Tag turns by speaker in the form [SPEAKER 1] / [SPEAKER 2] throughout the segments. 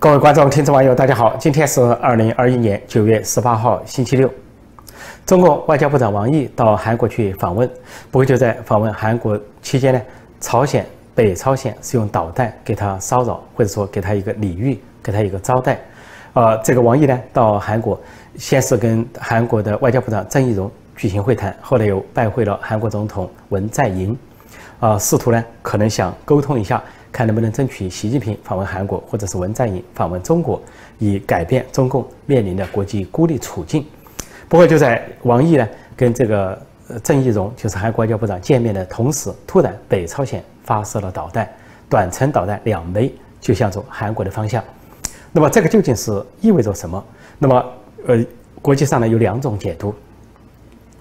[SPEAKER 1] 各位观众、听众、网友，大家好！今天是二零二一年九月十八号，星期六。中国外交部长王毅到韩国去访问，不过就在访问韩国期间呢，朝鲜北朝鲜是用导弹给他骚扰，或者说给他一个礼遇，给他一个招待。呃，这个王毅呢到韩国，先是跟韩国的外交部长郑义溶举行会谈，后来又拜会了韩国总统文在寅，啊，试图呢可能想沟通一下。看能不能争取习近平访问韩国，或者是文在寅访问中国，以改变中共面临的国际孤立处境。不过就在王毅呢跟这个郑义溶，就是韩国外交部长见面的同时，突然北朝鲜发射了导弹，短程导弹两枚，就向着韩国的方向。那么这个究竟是意味着什么？那么呃，国际上呢有两种解读，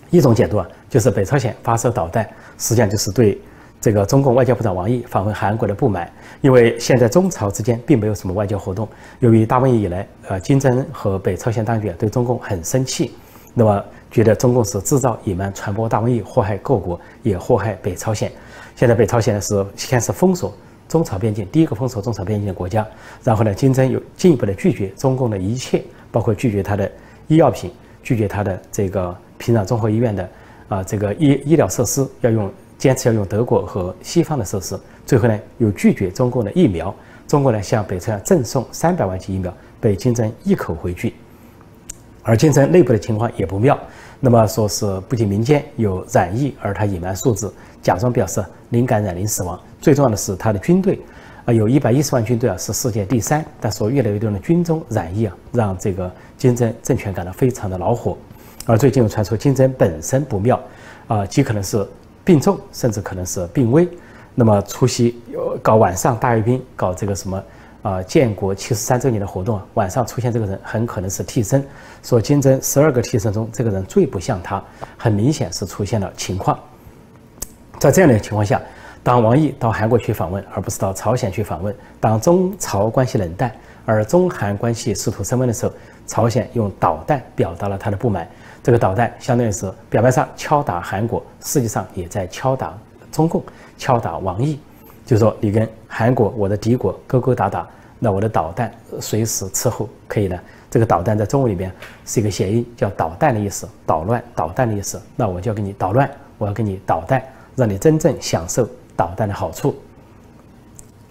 [SPEAKER 1] 一种解读啊，就是北朝鲜发射导弹，实际上就是对。这个中共外交部长王毅访问韩国的不满，因为现在中朝之间并没有什么外交活动。由于大瘟疫以来，呃，金正恩和北朝鲜当局对中共很生气，那么觉得中共是制造、隐瞒、传播大瘟疫，祸害各国，也祸害北朝鲜。现在北朝鲜呢是先是封锁中朝边境，第一个封锁中朝边境的国家，然后呢，金正又进一步的拒绝中共的一切，包括拒绝他的医药品，拒绝他的这个平壤综合医院的啊这个医医疗设施要用。坚持要用德国和西方的设施，最后呢又拒绝中共的疫苗。中国呢向北朝鲜赠送三百万剂疫苗，被金正一口回拒。而金正内部的情况也不妙，那么说是不仅民间有染疫，而他隐瞒数字，假装表示零感染零死亡。最重要的是他的军队啊，有一百一十万军队啊，是世界第三。但是越来越多的军中染疫啊，让这个金正政权感到非常的恼火。而最近又传出金正本身不妙啊，极可能是。病重，甚至可能是病危，那么出席搞晚上大阅兵，搞这个什么啊建国七十三周年的活动，晚上出现这个人很可能是替身。说金正十二个替身中，这个人最不像他，很明显是出现了情况。在这样的情况下，当王毅到韩国去访问，而不是到朝鲜去访问；当中朝关系冷淡，而中韩关系试图升温的时候，朝鲜用导弹表达了他的不满。这个导弹相当于是表面上敲打韩国，实际上也在敲打中共，敲打王毅。就是说，你跟韩国我的敌国勾勾搭搭，那我的导弹随时伺候，可以呢？这个导弹在中文里面是一个谐音，叫导弹的意思，捣乱导弹的意思。那我就要给你捣乱，我要给你导弹，让你真正享受导弹的好处。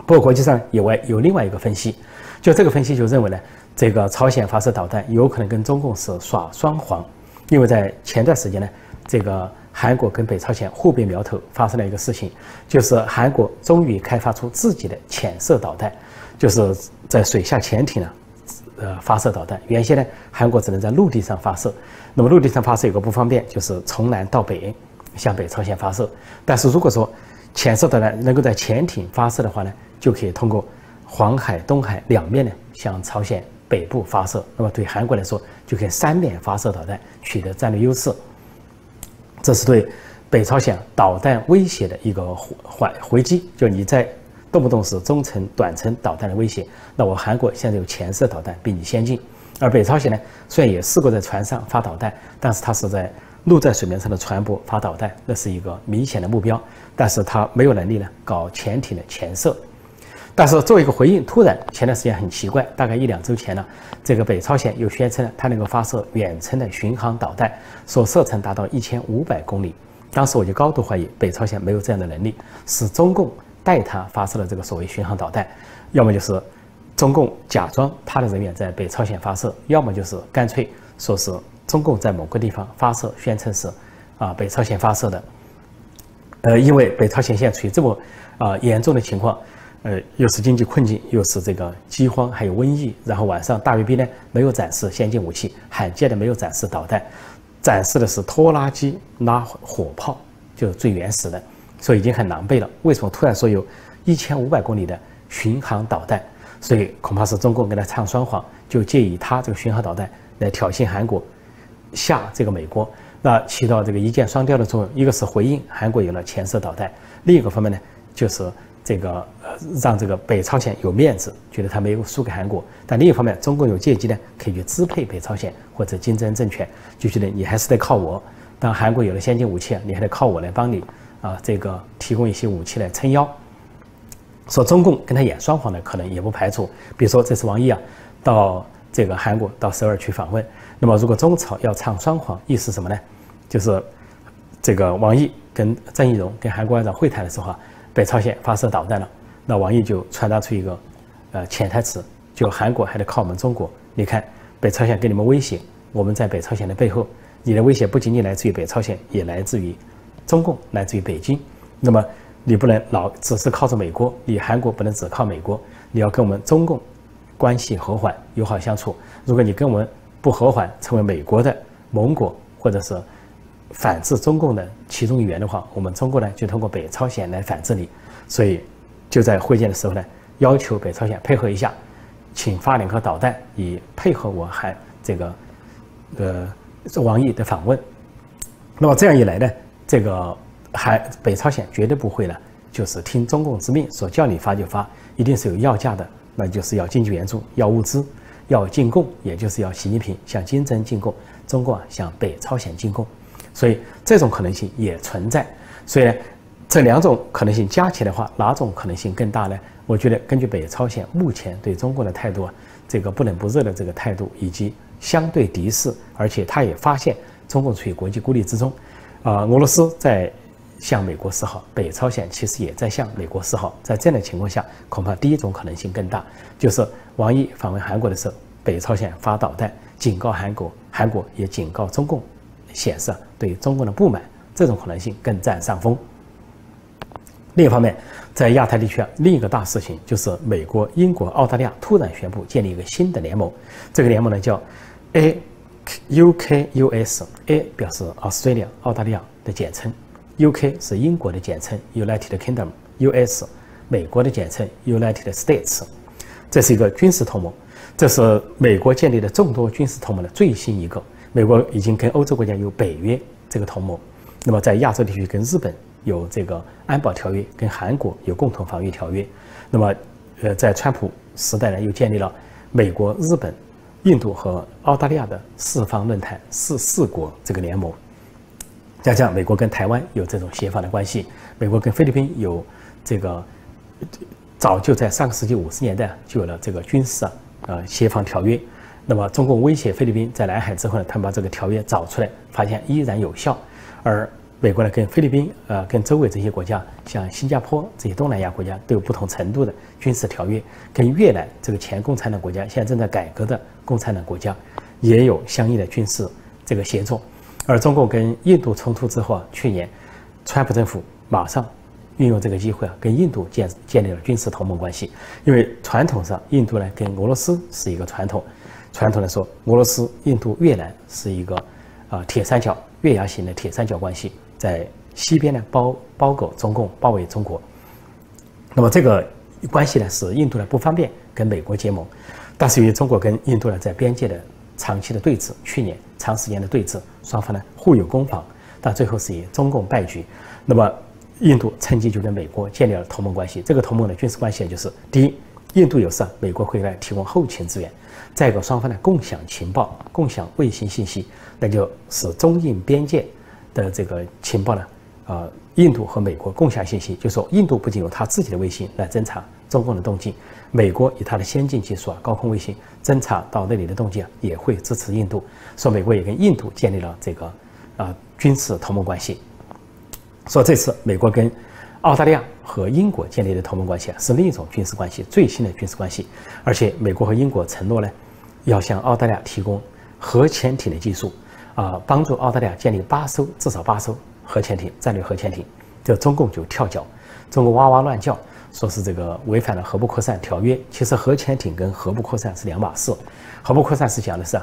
[SPEAKER 1] 不过国际上有外有另外一个分析，就这个分析就认为呢，这个朝鲜发射导弹有可能跟中共是耍双簧。因为在前段时间呢，这个韩国跟北朝鲜互别苗头发生了一个事情，就是韩国终于开发出自己的潜射导弹，就是在水下潜艇呢，呃发射导弹。原先呢，韩国只能在陆地上发射，那么陆地上发射有个不方便，就是从南到北向北朝鲜发射。但是如果说潜射导弹能够在潜艇发射的话呢，就可以通过黄海、东海两面呢向朝鲜。北部发射，那么对韩国来说，就可以三面发射导弹，取得战略优势。这是对北朝鲜导弹威胁的一个回回击。就你在动不动是中程、短程导弹的威胁，那我韩国现在有潜射导弹比你先进。而北朝鲜呢，虽然也试过在船上发导弹，但是它是在陆在水面上的船舶发导弹，那是一个明显的目标。但是它没有能力呢搞潜艇的潜射。但是作为一个回应，突然前段时间很奇怪，大概一两周前呢，这个北朝鲜又宣称它能够发射远程的巡航导弹，说射程达到一千五百公里。当时我就高度怀疑北朝鲜没有这样的能力，是中共代它发射了这个所谓巡航导弹，要么就是中共假装他的人员在北朝鲜发射，要么就是干脆说是中共在某个地方发射，宣称是啊北朝鲜发射的。呃，因为北朝鲜现在处于这么啊严重的情况。呃，又是经济困境，又是这个饥荒，还有瘟疫。然后晚上大阅兵呢，没有展示先进武器，罕见的没有展示导弹，展示的是拖拉机拉火炮，就是最原始的，所以已经很狼狈了。为什么突然说有一千五百公里的巡航导弹？所以恐怕是中共跟他唱双簧，就借以他这个巡航导弹来挑衅韩国，吓这个美国，那起到这个一箭双雕的作用。一个是回应韩国有了潜射导弹，另一个方面呢，就是。这个呃，让这个北朝鲜有面子，觉得他没有输给韩国。但另一方面，中共有借机呢，可以去支配北朝鲜或者金正恩政权，就觉得你还是得靠我。当韩国有了先进武器，你还得靠我来帮你啊，这个提供一些武器来撑腰。说中共跟他演双簧的可能也不排除。比如说这次王毅啊到这个韩国到首尔去访问，那么如果中朝要唱双簧，意思什么呢？就是这个王毅跟郑义溶跟韩国外长会谈的时候啊，北朝鲜发射导弹了，那王毅就传达出一个呃潜台词，就韩国还得靠我们中国。你看北朝鲜给你们威胁，我们在北朝鲜的背后，你的威胁不仅仅来自于北朝鲜，也来自于中共，来自于北京。那么你不能老只是靠着美国，你韩国不能只靠美国，你要跟我们中共关系和缓、友好相处。如果你跟我们不和缓，成为美国的盟国或者是反制中共的其中一员的话，我们中国呢就通过北朝鲜来反制你。所以就在会见的时候呢，要求北朝鲜配合一下，请发两颗导弹，以配合我还这个呃王毅的访问。那么这样一来呢，这个。还北朝鲜绝对不会呢，就是听中共之命，说叫你发就发，一定是有要价的，那就是要经济援助、要物资、要进贡，也就是要习近平向金正恩进贡，中共啊向北朝鲜进贡，所以这种可能性也存在。所以，这两种可能性加起来的话，哪种可能性更大呢？我觉得根据北朝鲜目前对中国的态度啊，这个不冷不热的这个态度，以及相对敌视，而且他也发现中共处于国际孤立之中，啊，俄罗斯在。向美国示好，北朝鲜其实也在向美国示好。在这样的情况下，恐怕第一种可能性更大，就是王毅访问韩国的时候，北朝鲜发导弹警告韩国，韩国也警告中共，显示对中共的不满，这种可能性更占上风。另一方面，在亚太地区啊，另一个大事情就是美国、英国、澳大利亚突然宣布建立一个新的联盟，这个联盟呢叫 A U K U S，A 表示 Australia 澳大利亚的简称。U.K. 是英国的简称，United Kingdom；U.S. 美国的简称，United States。这是一个军事同盟，这是美国建立的众多军事同盟的最新一个。美国已经跟欧洲国家有北约这个同盟，那么在亚洲地区跟日本有这个安保条约，跟韩国有共同防御条约。那么，呃，在川普时代呢，又建立了美国、日本、印度和澳大利亚的四方论坛四四国这个联盟。加上美国跟台湾有这种协防的关系，美国跟菲律宾有这个早就在上个世纪五十年代就有了这个军事啊呃协防条约。那么中共威胁菲律宾在南海之后呢，他们把这个条约找出来，发现依然有效。而美国呢跟菲律宾呃跟周围这些国家，像新加坡这些东南亚国家都有不同程度的军事条约，跟越南这个前共产党国家现在正在改革的共产党国家也有相应的军事这个协作。而中共跟印度冲突之后啊，去年，川普政府马上运用这个机会啊，跟印度建建立了军事同盟关系。因为传统上，印度呢跟俄罗斯是一个传统，传统来说，俄罗斯、印度、越南是一个啊铁三角、月牙形的铁三角关系，在西边呢包包裹中共，包围中国。那么这个关系呢，使印度呢不方便跟美国结盟，但是由于中国跟印度呢在边界的长期的对峙，去年。长时间的对峙，双方呢互有攻防，但最后是以中共败局。那么，印度趁机就跟美国建立了同盟关系。这个同盟的军事关系就是：第一，印度有事，美国会来提供后勤支援；再一个，双方呢共享情报、共享卫星信息，那就是中印边界的这个情报呢，呃，印度和美国共享信息，就说印度不仅有他自己的卫星来侦察中共的动静。美国以它的先进技术啊，高空卫星侦察到那里的动静啊，也会支持印度。说美国也跟印度建立了这个啊军事同盟关系。说这次美国跟澳大利亚和英国建立的同盟关系啊，是另一种军事关系，最新的军事关系。而且美国和英国承诺呢，要向澳大利亚提供核潜艇的技术啊，帮助澳大利亚建立八艘至少八艘核潜艇，战略核潜艇。这中共就跳脚，中国哇哇乱叫。说是这个违反了核不扩散条约，其实核潜艇跟核不扩散是两码事。核不扩散是讲的是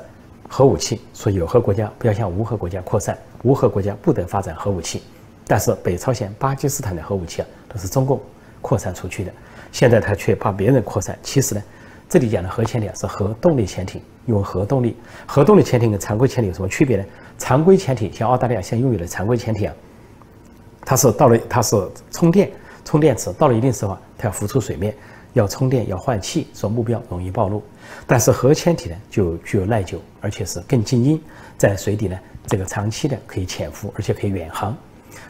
[SPEAKER 1] 核武器，说有核国家不要向无核国家扩散，无核国家不得发展核武器。但是北朝鲜、巴基斯坦的核武器啊，都是中共扩散出去的，现在他却怕别人扩散。其实呢，这里讲的核潜艇是核动力潜艇，用核动力。核动力潜艇跟常规潜艇有什么区别呢？常规潜艇像澳大利亚现拥有的常规潜艇啊，它是到了它是充电。充电池到了一定时候啊，它要浮出水面，要充电，要换气，说目标容易暴露。但是核潜艇呢，就具有耐久，而且是更静音，在水底呢，这个长期的可以潜伏，而且可以远航。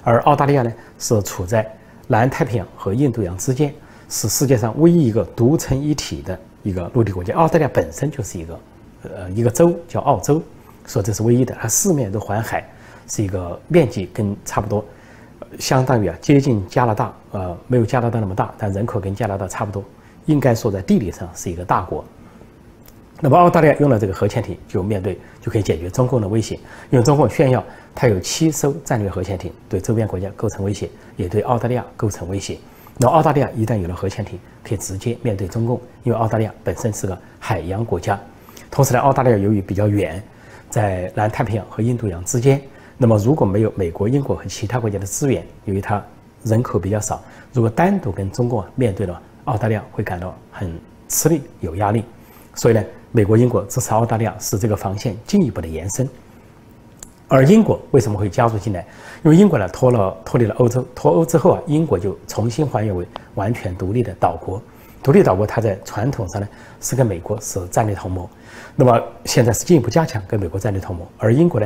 [SPEAKER 1] 而澳大利亚呢，是处在南太平洋和印度洋之间，是世界上唯一一个独成一体的一个陆地国家。澳大利亚本身就是一个，呃，一个州叫澳洲，说这是唯一的，它四面都环海，是一个面积跟差不多，相当于啊接近加拿大，呃，没有加拿大那么大，但人口跟加拿大差不多，应该说在地理上是一个大国。那么澳大利亚用了这个核潜艇，就面对就可以解决中共的威胁，因为中共炫耀它有七艘战略核潜艇，对周边国家构成威胁，也对澳大利亚构成威胁。那澳大利亚一旦有了核潜艇，可以直接面对中共，因为澳大利亚本身是个海洋国家，同时呢，澳大利亚由于比较远，在南太平洋和印度洋之间，那么如果没有美国、英国和其他国家的支援，由于它人口比较少，如果单独跟中共面对了，澳大利亚会感到很吃力、有压力，所以呢。美国、英国支持澳大利亚，使这个防线进一步的延伸。而英国为什么会加入进来？因为英国呢脱了脱离了欧洲，脱欧之后啊，英国就重新还原为完全独立的岛国。独立岛国，它在传统上呢是跟美国是战略同盟，那么现在是进一步加强跟美国战略同盟。而英国呢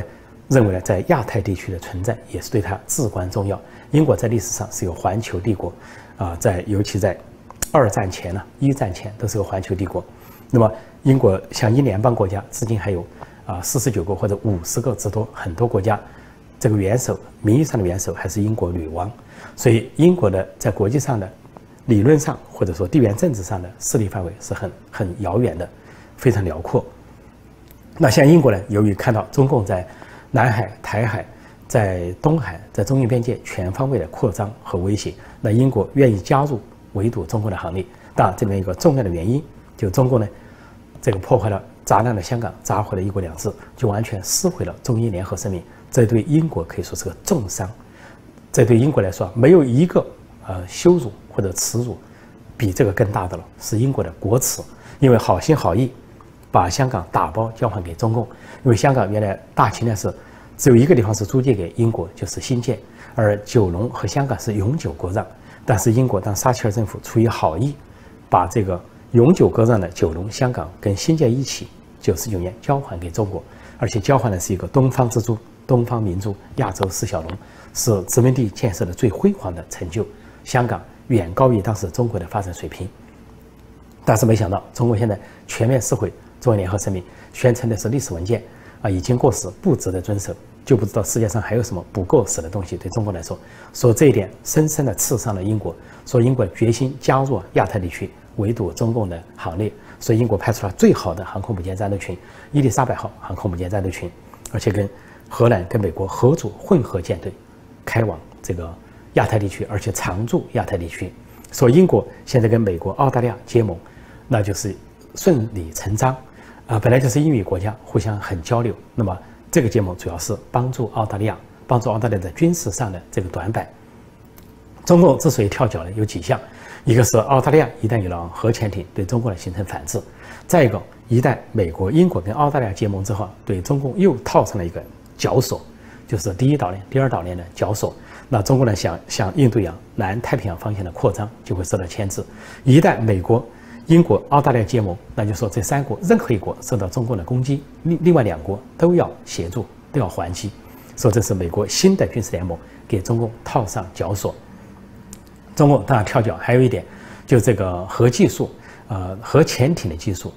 [SPEAKER 1] 认为呢，在亚太地区的存在也是对它至关重要。英国在历史上是有环球帝国，啊，在尤其在二战前呢，一战前都是个环球帝国。那么英国像一联邦国家，至今还有啊四十九个或者五十个之多，很多国家这个元首名义上的元首还是英国女王，所以英国的在国际上的理论上或者说地缘政治上的势力范围是很很遥远的，非常辽阔。那像英国呢，由于看到中共在南海、台海、在东海、在中印边界全方位的扩张和威胁，那英国愿意加入围堵中国的行列。当然，这边一个重要的原因，就中共呢。这个破坏了、砸烂了香港，砸毁了一国两制，就完全撕毁了中英联合声明。这对英国可以说是个重伤。这对英国来说，没有一个呃羞辱或者耻辱比这个更大的了，是英国的国耻。因为好心好意把香港打包交还给中共，因为香港原来大清呢是只有一个地方是租借给英国，就是新界，而九龙和香港是永久割让。但是英国当撒切尔政府出于好意，把这个。永久割让的九龙、香港跟新界一起，九十九年交还给中国，而且交还的是一个东方之珠、东方明珠、亚洲四小龙，是殖民地建设的最辉煌的成就。香港远高于当时中国的发展水平，但是没想到中国现在全面撕毁中英联合声明，宣称的是历史文件啊，已经过时，不值得遵守，就不知道世界上还有什么不过时的东西。对中国来说，说这一点深深的刺伤了英国，说英国决心加入亚太地区。围堵中共的行列，所以英国派出了最好的航空母舰战斗群——伊丽莎白号航空母舰战斗群，而且跟荷兰、跟美国合组混合舰队，开往这个亚太地区，而且常驻亚太地区。所以英国现在跟美国、澳大利亚结盟，那就是顺理成章啊！本来就是英语国家，互相很交流。那么这个结盟主要是帮助澳大利亚，帮助澳大利亚在军事上的这个短板。中共之所以跳脚呢，有几项。一个是澳大利亚一旦有了核潜艇，对中国呢形成反制；再一个，一旦美国、英国跟澳大利亚结盟之后，对中共又套上了一个绞索，就是第一岛链、第二岛链的绞索。那中国呢想向印度洋、南太平洋方向的扩张就会受到牵制。一旦美国、英国、澳大利亚结盟，那就说这三国任何一国受到中共的攻击，另另外两国都要协助，都要还击。说这是美国新的军事联盟给中共套上绞索。中共当然跳脚，还有一点，就这个核技术，呃，核潜艇的技术，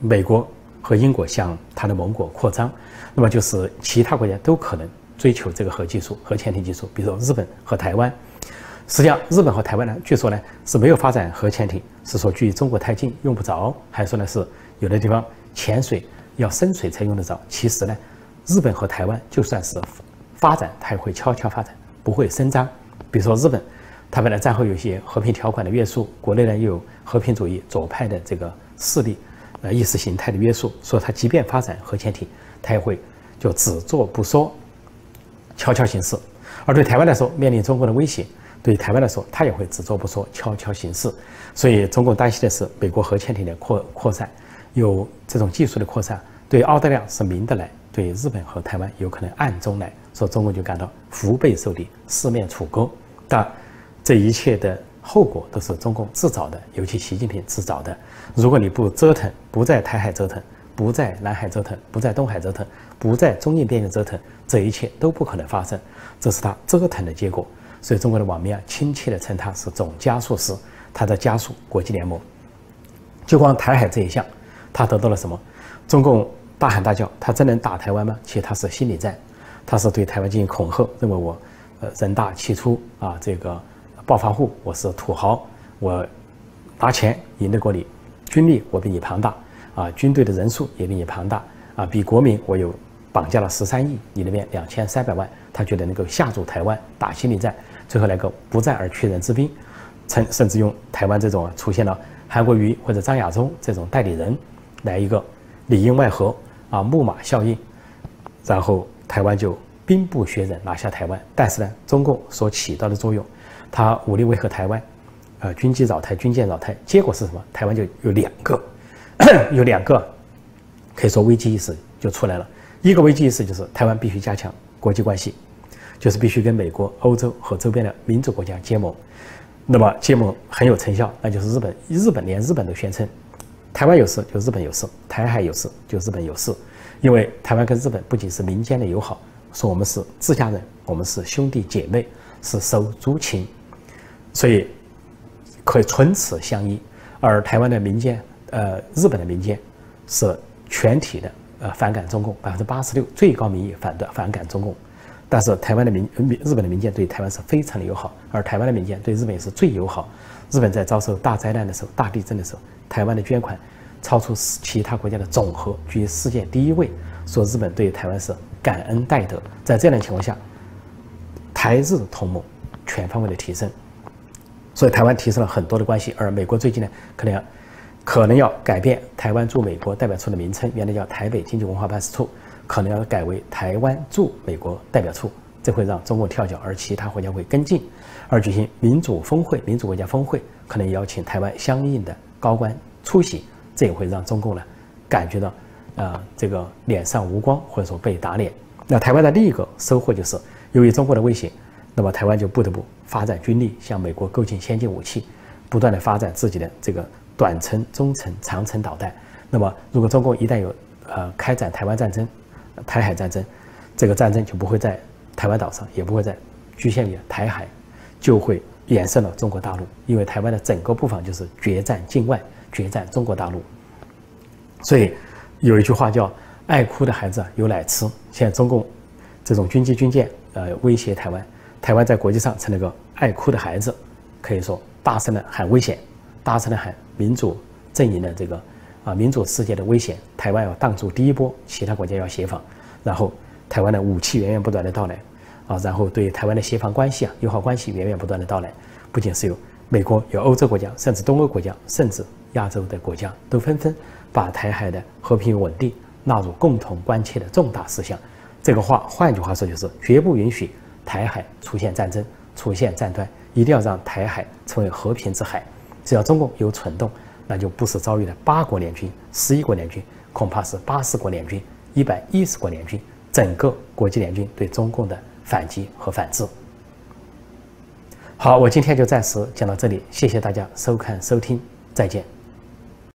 [SPEAKER 1] 美国和英国向它的盟国扩张，那么就是其他国家都可能追求这个核技术、核潜艇技术，比如说日本和台湾。实际上，日本和台湾呢，据说呢是没有发展核潜艇，是说距中国太近用不着，还说呢是有的地方潜水要深水才用得着。其实呢，日本和台湾就算是发展，它也会悄悄发展，不会声张。比如说日本。他本来战后有些和平条款的约束，国内呢又有和平主义左派的这个势力，呃意识形态的约束，所以他即便发展核潜艇，他也会就只做不说，悄悄行事。而对台湾来说，面临中国的威胁，对台湾来说，他也会只做不说，悄悄行事。所以中共担心的是美国核潜艇的扩扩散，有这种技术的扩散，对澳大利亚是明的来，对日本和台湾有可能暗中来，说中共就感到腹背受敌，四面楚歌。但这一切的后果都是中共自找的，尤其习近平自找的。如果你不折腾，不在台海折腾，不在南海折腾，不在东海折腾，不在中印边境折腾，这一切都不可能发生。这是他折腾的结果。所以中国的网民啊，亲切地称他是总加速师。他在加速国际联盟。就光台海这一项，他得到了什么？中共大喊大叫，他真能打台湾吗？其实他是心理战，他是对台湾进行恐吓，认为我，呃，人大气粗啊，这个暴发户，我是土豪，我拿钱赢得过你，军力我比你庞大啊，军队的人数也比你庞大啊，比国民我有绑架了十三亿，你那边两千三百万，他觉得能够吓住台湾，打心理战，最后来个不战而屈人之兵，甚甚至用台湾这种出现了韩国瑜或者张亚中这种代理人来一个。里应外合啊，木马效应，然后台湾就兵不血刃拿下台湾。但是呢，中共所起到的作用，他武力威吓台湾，呃，军机扰台、军舰扰台，结果是什么？台湾就有两个，有两个，可以说危机意识就出来了。一个危机意识就是台湾必须加强国际关系，就是必须跟美国、欧洲和周边的民主国家结盟。那么结盟很有成效，那就是日本，日本连日本都宣称。台湾有事就日本有事，台海有事就日本有事，因为台湾跟日本不仅是民间的友好，说我们是自家人，我们是兄弟姐妹，是手足情，所以可以唇齿相依。而台湾的民间，呃，日本的民间是全体的呃反感中共，百分之八十六最高民意反对反感中共，但是台湾的民民日本的民间对台湾是非常的友好，而台湾的民间对日本也是最友好。日本在遭受大灾难的时候，大地震的时候。台湾的捐款超出其他国家的总和，居世界第一位。说日本对台湾是感恩戴德，在这样的情况下，台日同盟全方位的提升，所以台湾提升了很多的关系。而美国最近呢，可能要可能要改变台湾驻美国代表处的名称，原来叫台北经济文化办事处，可能要改为台湾驻美国代表处，这会让中共跳脚，而其他国家会跟进，而举行民主峰会、民主国家峰会，可能邀请台湾相应的。高官出席，这也会让中共呢感觉到，呃，这个脸上无光，或者说被打脸。那台湾的另一个收获就是，由于中国的威胁，那么台湾就不得不发展军力，向美国购进先进武器，不断的发展自己的这个短程、中程、长程导弹。那么，如果中共一旦有呃开展台湾战争、台海战争，这个战争就不会在台湾岛上，也不会在局限于台海，就会。延伸了中国大陆，因为台湾的整个布防就是决战境外，决战中国大陆。所以有一句话叫“爱哭的孩子有奶吃”。现在中共这种军机军舰呃威胁台湾，台湾在国际上成了个爱哭的孩子，可以说大声的喊危险，大声的喊民主阵营的这个啊民主世界的危险。台湾要挡住第一波，其他国家要协防，然后台湾的武器源源不断的到来。啊，然后对台湾的协防关系啊、友好关系源源不断的到来，不仅是有美国、有欧洲国家，甚至东欧国家，甚至亚洲的国家，都纷纷把台海的和平稳定纳入共同关切的重大事项。这个话，换句话说，就是绝不允许台海出现战争、出现战端，一定要让台海成为和平之海。只要中共有蠢动，那就不是遭遇了八国联军、十一国联军，恐怕是八十国联军、一百一十国联军，整个国际联军对中共的。反击和反制。好，我今天就暂时讲到这里，谢谢大家收看收听，再见。